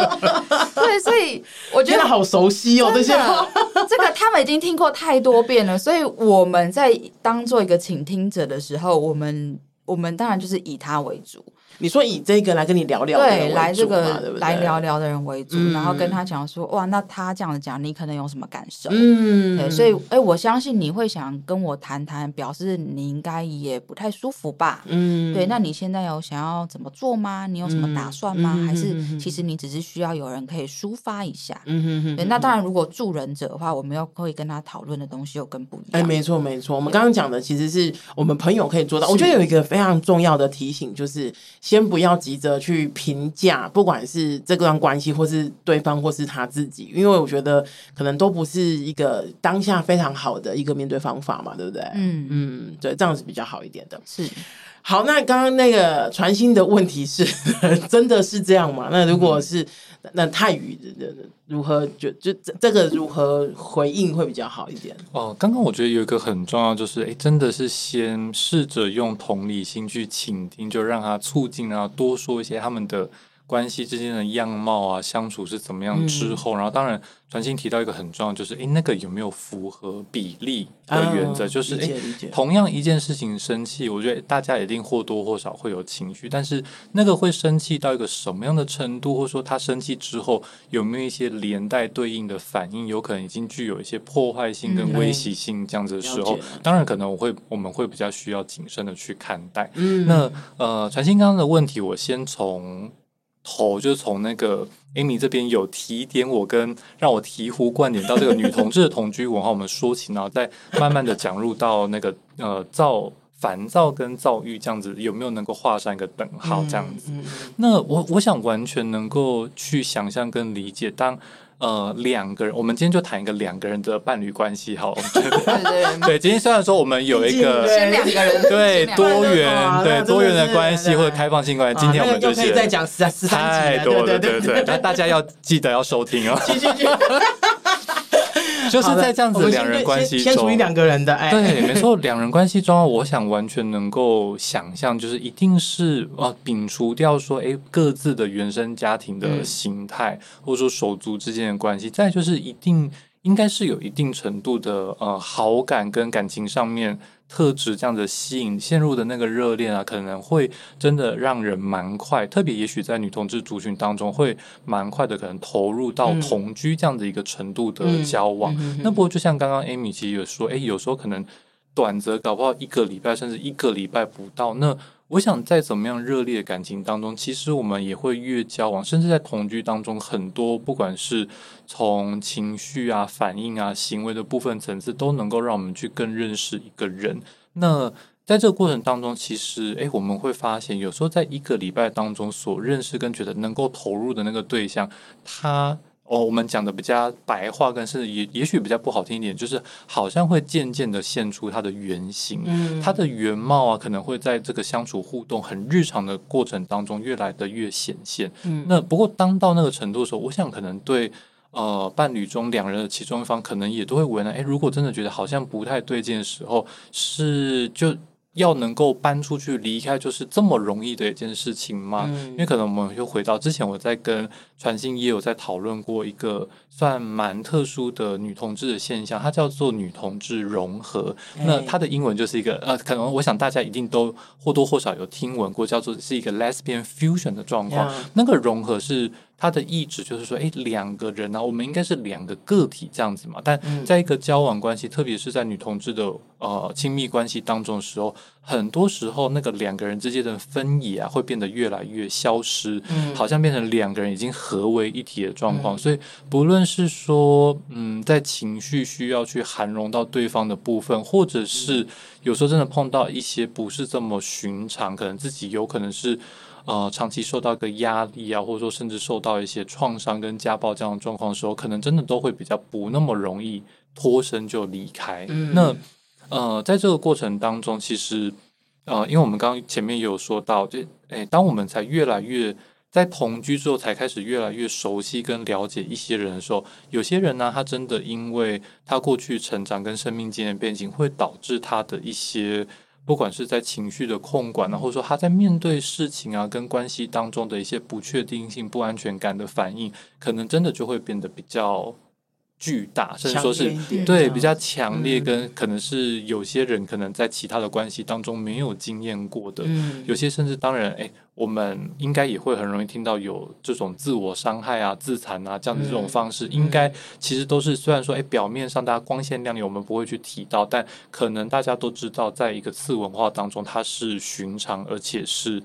对，所以我觉得好熟悉哦，这些话，这个他们已经听过太多遍了，所以我们在当做一个倾听。听者的时候，我们我们当然就是以他为主。你说以这个来跟你聊聊，对，来这个来聊聊的人为主，嗯、然后跟他讲说，哇，那他这样子讲，你可能有什么感受？嗯，对，所以，哎，我相信你会想跟我谈谈，表示你应该也不太舒服吧？嗯，对，那你现在有想要怎么做吗？你有什么打算吗？嗯、还是其实你只是需要有人可以抒发一下？嗯哼哼。对，那当然，如果助人者的话，我们要会跟他讨论的东西又更不一样。哎，没错没错，我们刚刚讲的其实是我们朋友可以做到。我觉得有一个非常重要的提醒，就是先不要急。着去评价，不管是这段关系，或是对方，或是他自己，因为我觉得可能都不是一个当下非常好的一个面对方法嘛，对不对？嗯嗯，对，这样是比较好一点的。是。好，那刚刚那个传心的问题是，真的是这样吗？那如果是，嗯、那泰语的如何就就这这个如何回应会比较好一点？哦，刚刚我觉得有一个很重要，就是哎，真的是先试着用同理心去倾听，就让他促进，然后多说一些他们的。关系之间的样貌啊，相处是怎么样之后，嗯、然后当然传心提到一个很重要，就是诶，那个有没有符合比例的原则？啊、就是诶，同样一件事情生气，我觉得大家一定或多或少会有情绪，但是那个会生气到一个什么样的程度，或者说他生气之后有没有一些连带对应的反应，有可能已经具有一些破坏性跟威胁性这样子的时候，嗯、当然可能我会我们会比较需要谨慎的去看待。嗯，那呃，传心刚刚的问题，我先从。头就是从那个 Amy 这边有提点我跟让我醍醐灌顶到这个女同志的同居文化，我们说起，然后再慢慢的讲入到那个呃躁烦躁跟躁郁这样子，有没有能够画上一个等号这样子？嗯嗯、那我我想完全能够去想象跟理解当。呃，两个人，我们今天就谈一个两个人的伴侣关系，好。对对对，对，今天虽然说我们有一个先两个人，对多元，对多元的关系或者开放性关系，今天我们就可以再讲十十三集，太多了，对对对，那大家要记得要收听哦。就是在这样子两人关系中，先属于两个人的，哎，对，没错，两人关系中，我想完全能够想象，就是一定是啊，摒除掉说，哎，各自的原生家庭的形态，嗯、或者说手足之间的关系，再就是一定应该是有一定程度的呃好感跟感情上面。特质这样的吸引，陷入的那个热恋啊，可能会真的让人蛮快，特别也许在女同志族群当中会蛮快的，可能投入到同居这样的一个程度的交往。嗯、那不过就像刚刚 Amy 其实有说，诶，有时候可能短则搞不好一个礼拜，甚至一个礼拜不到。那我想在怎么样热烈的感情当中，其实我们也会越交往，甚至在同居当中，很多不管是从情绪啊、反应啊、行为的部分层次，都能够让我们去更认识一个人。那在这个过程当中，其实诶，我们会发现，有时候在一个礼拜当中所认识跟觉得能够投入的那个对象，他。哦，我们讲的比较白话，跟是也也许比较不好听一点，就是好像会渐渐的现出它的原型，嗯，它的原貌啊，可能会在这个相处互动很日常的过程当中越来的越显现。嗯，那不过当到那个程度的时候，我想可能对呃伴侣中两人的其中一方，可能也都会为难。诶，如果真的觉得好像不太对劲的时候，是就。要能够搬出去离开，就是这么容易的一件事情吗？嗯、因为可能我们又回到之前，我在跟传信也有在讨论过一个算蛮特殊的女同志的现象，它叫做女同志融合。欸、那它的英文就是一个呃，可能我想大家一定都或多或少有听闻过，叫做是一个 lesbian fusion 的状况。那个融合是。他的意志就是说，哎，两个人呢、啊，我们应该是两个个体这样子嘛。但在一个交往关系，嗯、特别是在女同志的呃亲密关系当中的时候，很多时候那个两个人之间的分野啊，会变得越来越消失，嗯、好像变成两个人已经合为一体的状况。嗯、所以，不论是说，嗯，在情绪需要去涵容到对方的部分，或者是有时候真的碰到一些不是这么寻常，可能自己有可能是。呃长期受到一个压力啊，或者说甚至受到一些创伤跟家暴这样的状况的时候，可能真的都会比较不那么容易脱身就离开。嗯、那呃，在这个过程当中，其实呃，因为我们刚刚前面也有说到，就诶，当我们才越来越。在同居之后，才开始越来越熟悉跟了解一些人的时候，有些人呢，他真的因为他过去成长跟生命经验背景，会导致他的一些，不管是在情绪的控管啊，或者说他在面对事情啊，跟关系当中的一些不确定性、不安全感的反应，可能真的就会变得比较。巨大，甚至说是对比较强烈，跟可能是有些人可能在其他的关系当中没有经验过的，嗯、有些甚至当然，哎，我们应该也会很容易听到有这种自我伤害啊、自残啊这样的这种方式，嗯、应该其实都是虽然说，哎，表面上大家光鲜亮丽，我们不会去提到，但可能大家都知道，在一个次文化当中，它是寻常而且是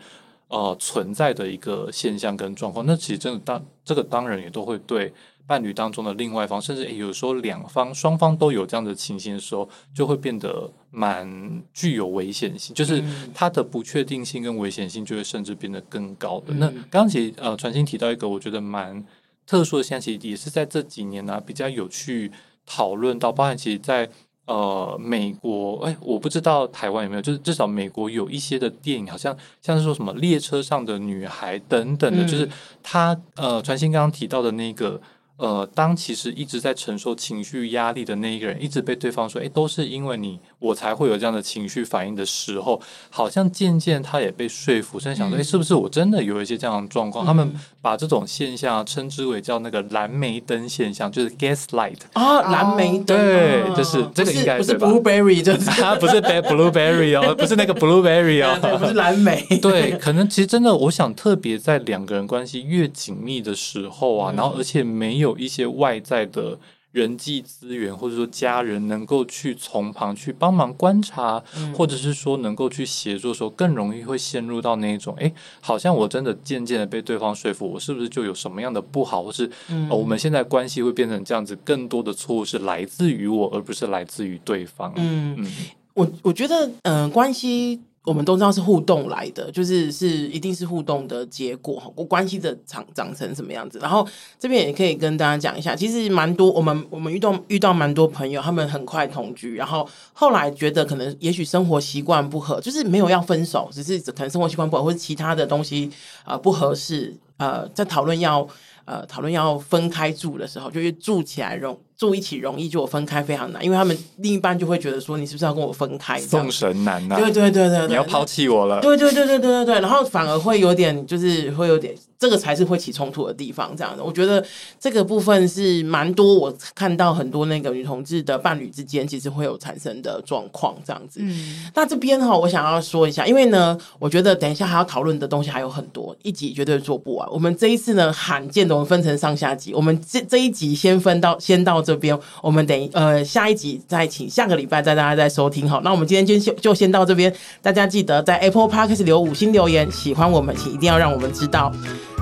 呃存在的一个现象跟状况。那其实真的当这个当然也都会对。伴侣当中的另外一方，甚至有时候两方双方都有这样的情形的时候，就会变得蛮具有危险性，就是它的不确定性跟危险性就会甚至变得更高的。嗯、那刚刚其实呃，传心提到一个我觉得蛮特殊的现象，其实也是在这几年呢、啊、比较有去讨论到，包含其实在呃美国，哎，我不知道台湾有没有，就是至少美国有一些的电影，好像像是说什么列车上的女孩等等的，嗯、就是他呃，传新刚刚提到的那个。呃，当其实一直在承受情绪压力的那一个人，一直被对方说，哎，都是因为你，我才会有这样的情绪反应的时候，好像渐渐他也被说服，甚至想说，哎、嗯，是不是我真的有一些这样的状况？嗯、他们把这种现象称之为叫那个蓝莓灯现象，就是 gaslight 啊，蓝莓灯，对，就是这个应该是，不是 blueberry，就是它不是 blueberry 哦，不是那个 blueberry 哦，对，不是蓝莓，对，可能其实真的，我想特别在两个人关系越紧密的时候啊，嗯、然后而且没。有一些外在的人际资源，或者说家人能够去从旁去帮忙观察，嗯、或者是说能够去协助的时候，更容易会陷入到那一种，哎，好像我真的渐渐的被对方说服，我是不是就有什么样的不好，或是、嗯呃、我们现在关系会变成这样子，更多的错误是来自于我，而不是来自于对方。嗯嗯，我我觉得，嗯、呃，关系。我们都知道是互动来的，就是是一定是互动的结果，我关系的长长成什么样子。然后这边也可以跟大家讲一下，其实蛮多我们我们遇到遇到蛮多朋友，他们很快同居，然后后来觉得可能也许生活习惯不合，就是没有要分手，只是可能生活习惯不合或者其他的东西啊、不合适，呃，在讨论要呃讨论要分开住的时候，就是住起来容。住一起容易，就我分开非常难，因为他们另一半就会觉得说，你是不是要跟我分开？送神难呐、啊！对对对对对，你要抛弃我了？对对对对对对对，然后反而会有点，就是会有点。这个才是会起冲突的地方，这样的，我觉得这个部分是蛮多，我看到很多那个女同志的伴侣之间，其实会有产生的状况，这样子。嗯，那这边哈，我想要说一下，因为呢，我觉得等一下还要讨论的东西还有很多，一集绝对做不完。我们这一次呢，罕见的我们分成上下集，我们这这一集先分到先到这边，我们等呃下一集再请下个礼拜再大家再收听好。那我们今天就先就先到这边，大家记得在 Apple Podcast 留五星留言，喜欢我们请一定要让我们知道。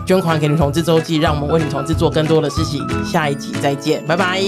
捐款给女同志周记，让我们为女同志做更多的事情。下一集再见，拜拜。